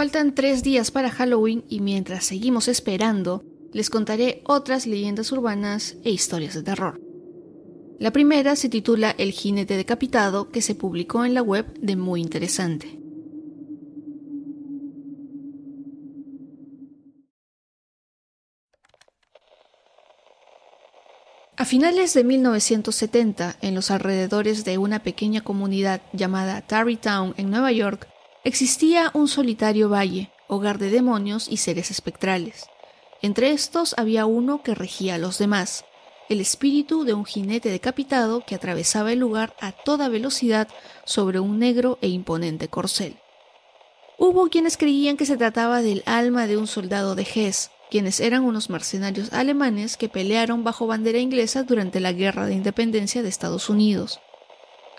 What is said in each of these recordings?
Faltan tres días para Halloween y mientras seguimos esperando, les contaré otras leyendas urbanas e historias de terror. La primera se titula El jinete decapitado, que se publicó en la web de Muy Interesante. A finales de 1970, en los alrededores de una pequeña comunidad llamada Tarrytown en Nueva York, Existía un solitario valle, hogar de demonios y seres espectrales. Entre estos había uno que regía a los demás, el espíritu de un jinete decapitado que atravesaba el lugar a toda velocidad sobre un negro e imponente corcel. Hubo quienes creían que se trataba del alma de un soldado de Hess, quienes eran unos mercenarios alemanes que pelearon bajo bandera inglesa durante la Guerra de Independencia de Estados Unidos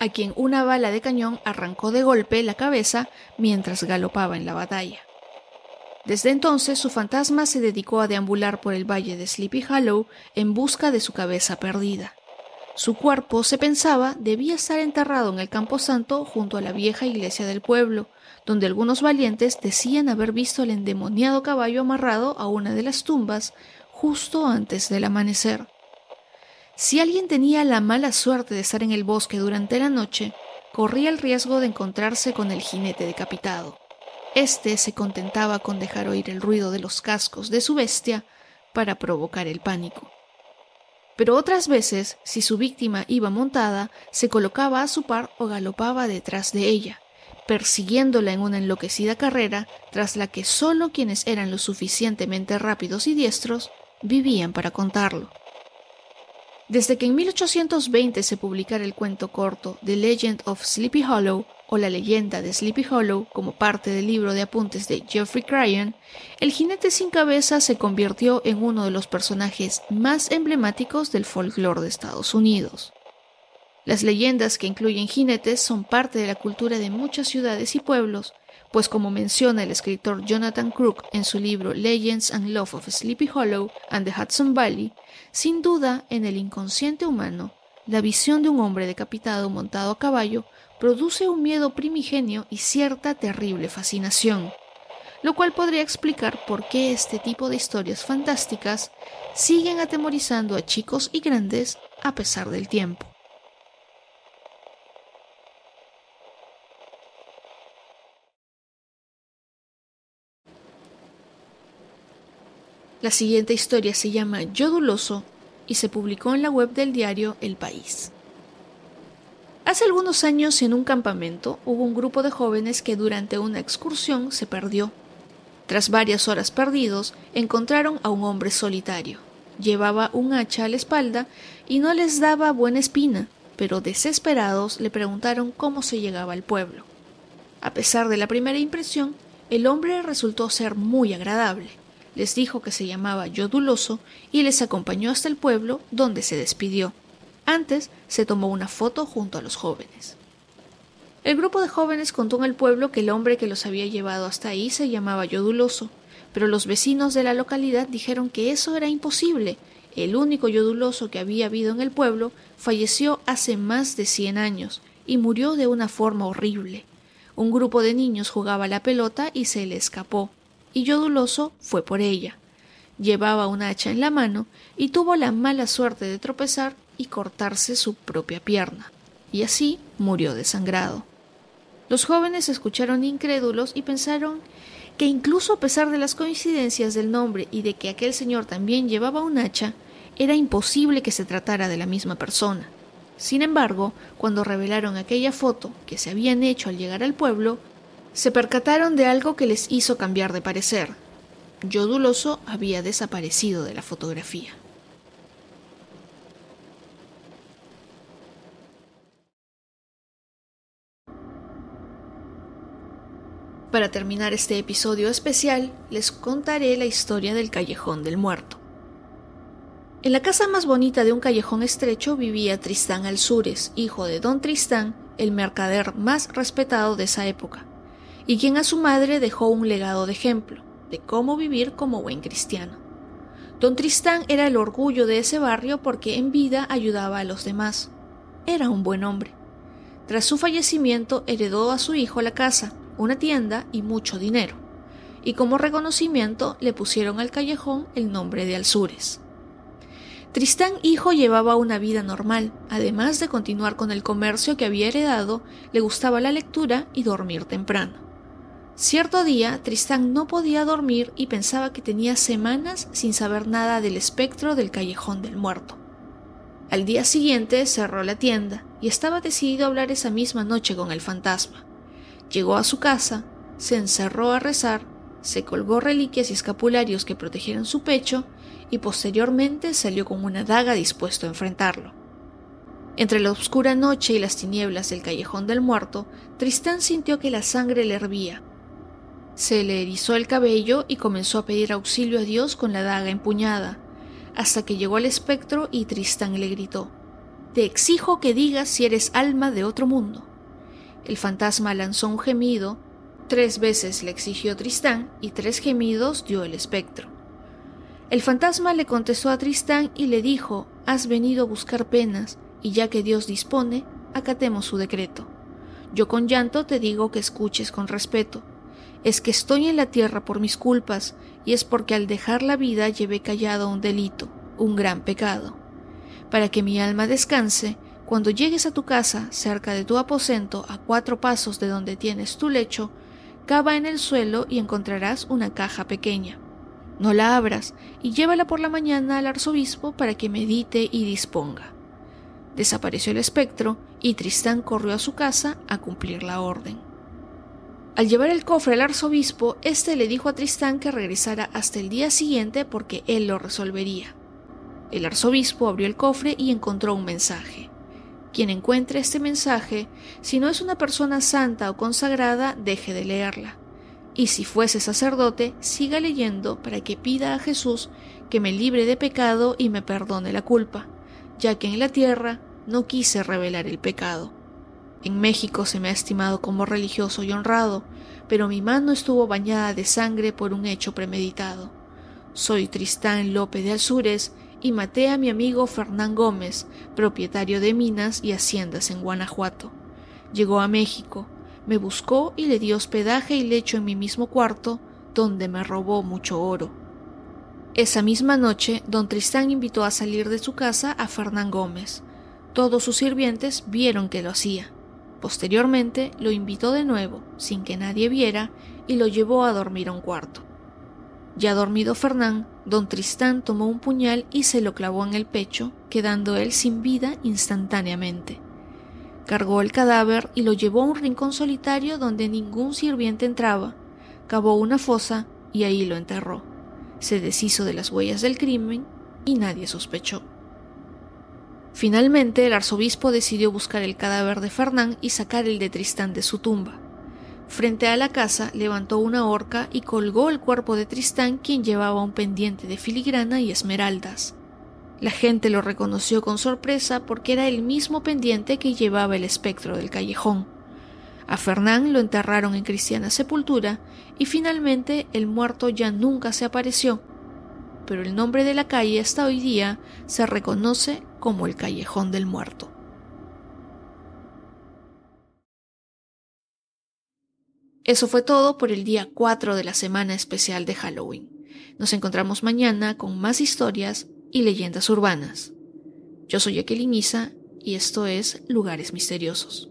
a quien una bala de cañón arrancó de golpe la cabeza mientras galopaba en la batalla. Desde entonces su fantasma se dedicó a deambular por el valle de Sleepy Hollow en busca de su cabeza perdida. Su cuerpo, se pensaba, debía estar enterrado en el camposanto junto a la vieja iglesia del pueblo, donde algunos valientes decían haber visto el endemoniado caballo amarrado a una de las tumbas justo antes del amanecer. Si alguien tenía la mala suerte de estar en el bosque durante la noche, corría el riesgo de encontrarse con el jinete decapitado. Este se contentaba con dejar oír el ruido de los cascos de su bestia para provocar el pánico. Pero otras veces, si su víctima iba montada, se colocaba a su par o galopaba detrás de ella, persiguiéndola en una enloquecida carrera tras la que sólo quienes eran lo suficientemente rápidos y diestros vivían para contarlo. Desde que en 1820 se publicara el cuento corto The Legend of Sleepy Hollow o La leyenda de Sleepy Hollow como parte del libro de apuntes de Geoffrey Cryan, el jinete sin cabeza se convirtió en uno de los personajes más emblemáticos del folclore de Estados Unidos. Las leyendas que incluyen jinetes son parte de la cultura de muchas ciudades y pueblos, pues como menciona el escritor Jonathan Crook en su libro Legends and Love of Sleepy Hollow and the Hudson Valley, sin duda en el inconsciente humano, la visión de un hombre decapitado montado a caballo produce un miedo primigenio y cierta terrible fascinación, lo cual podría explicar por qué este tipo de historias fantásticas siguen atemorizando a chicos y grandes a pesar del tiempo. La siguiente historia se llama Yoduloso y se publicó en la web del diario El País. Hace algunos años en un campamento hubo un grupo de jóvenes que durante una excursión se perdió. Tras varias horas perdidos, encontraron a un hombre solitario. Llevaba un hacha a la espalda y no les daba buena espina, pero desesperados le preguntaron cómo se llegaba al pueblo. A pesar de la primera impresión, el hombre resultó ser muy agradable les dijo que se llamaba Yoduloso y les acompañó hasta el pueblo donde se despidió. Antes se tomó una foto junto a los jóvenes. El grupo de jóvenes contó en el pueblo que el hombre que los había llevado hasta ahí se llamaba Yoduloso, pero los vecinos de la localidad dijeron que eso era imposible. El único yoduloso que había habido en el pueblo falleció hace más de cien años y murió de una forma horrible. Un grupo de niños jugaba la pelota y se le escapó, y Yoduloso fue por ella. Llevaba una hacha en la mano y tuvo la mala suerte de tropezar y cortarse su propia pierna, y así murió desangrado. Los jóvenes escucharon incrédulos y pensaron que incluso a pesar de las coincidencias del nombre y de que aquel señor también llevaba un hacha, era imposible que se tratara de la misma persona. Sin embargo, cuando revelaron aquella foto que se habían hecho al llegar al pueblo, se percataron de algo que les hizo cambiar de parecer. Yoduloso había desaparecido de la fotografía. Para terminar este episodio especial, les contaré la historia del Callejón del Muerto. En la casa más bonita de un callejón estrecho vivía Tristán Alzures, hijo de don Tristán, el mercader más respetado de esa época, y quien a su madre dejó un legado de ejemplo de cómo vivir como buen cristiano. Don Tristán era el orgullo de ese barrio porque en vida ayudaba a los demás. Era un buen hombre. Tras su fallecimiento heredó a su hijo la casa, una tienda y mucho dinero, y como reconocimiento le pusieron al callejón el nombre de Alzures. Tristán hijo llevaba una vida normal, además de continuar con el comercio que había heredado, le gustaba la lectura y dormir temprano. Cierto día, Tristán no podía dormir y pensaba que tenía semanas sin saber nada del espectro del callejón del muerto. Al día siguiente cerró la tienda y estaba decidido a hablar esa misma noche con el fantasma. Llegó a su casa, se encerró a rezar, se colgó reliquias y escapularios que protegieran su pecho y posteriormente salió con una daga dispuesto a enfrentarlo. Entre la oscura noche y las tinieblas del callejón del muerto, Tristán sintió que la sangre le hervía. Se le erizó el cabello y comenzó a pedir auxilio a Dios con la daga empuñada, hasta que llegó al espectro y Tristán le gritó Te exijo que digas si eres alma de otro mundo. El fantasma lanzó un gemido, tres veces le exigió Tristán y tres gemidos dio el espectro. El fantasma le contestó a Tristán y le dijo, Has venido a buscar penas, y ya que Dios dispone, acatemos su decreto. Yo con llanto te digo que escuches con respeto. Es que estoy en la tierra por mis culpas, y es porque al dejar la vida llevé callado un delito, un gran pecado. Para que mi alma descanse, cuando llegues a tu casa, cerca de tu aposento, a cuatro pasos de donde tienes tu lecho, cava en el suelo y encontrarás una caja pequeña. No la abras y llévala por la mañana al arzobispo para que medite y disponga. Desapareció el espectro y Tristán corrió a su casa a cumplir la orden. Al llevar el cofre al arzobispo, éste le dijo a Tristán que regresara hasta el día siguiente porque él lo resolvería. El arzobispo abrió el cofre y encontró un mensaje. Quien encuentre este mensaje, si no es una persona santa o consagrada, deje de leerla. Y si fuese sacerdote, siga leyendo para que pida a Jesús que me libre de pecado y me perdone la culpa, ya que en la tierra no quise revelar el pecado. En México se me ha estimado como religioso y honrado, pero mi mano estuvo bañada de sangre por un hecho premeditado. Soy Tristán López de Alzures y maté a mi amigo Fernán Gómez, propietario de minas y haciendas en Guanajuato. Llegó a México, me buscó y le dio hospedaje y lecho en mi mismo cuarto, donde me robó mucho oro. Esa misma noche, don Tristán invitó a salir de su casa a Fernán Gómez. Todos sus sirvientes vieron que lo hacía. Posteriormente lo invitó de nuevo, sin que nadie viera, y lo llevó a dormir a un cuarto. Ya dormido Fernán, don Tristán tomó un puñal y se lo clavó en el pecho, quedando él sin vida instantáneamente. Cargó el cadáver y lo llevó a un rincón solitario donde ningún sirviente entraba, cavó una fosa y ahí lo enterró. Se deshizo de las huellas del crimen y nadie sospechó. Finalmente el arzobispo decidió buscar el cadáver de Fernán y sacar el de Tristán de su tumba. Frente a la casa levantó una horca y colgó el cuerpo de Tristán, quien llevaba un pendiente de filigrana y esmeraldas. La gente lo reconoció con sorpresa porque era el mismo pendiente que llevaba el espectro del callejón. A Fernán lo enterraron en cristiana sepultura y finalmente el muerto ya nunca se apareció, pero el nombre de la calle hasta hoy día se reconoce como el Callejón del Muerto. Eso fue todo por el día 4 de la semana especial de Halloween. Nos encontramos mañana con más historias y leyendas urbanas. Yo soy Jacqueline Isa y esto es Lugares Misteriosos.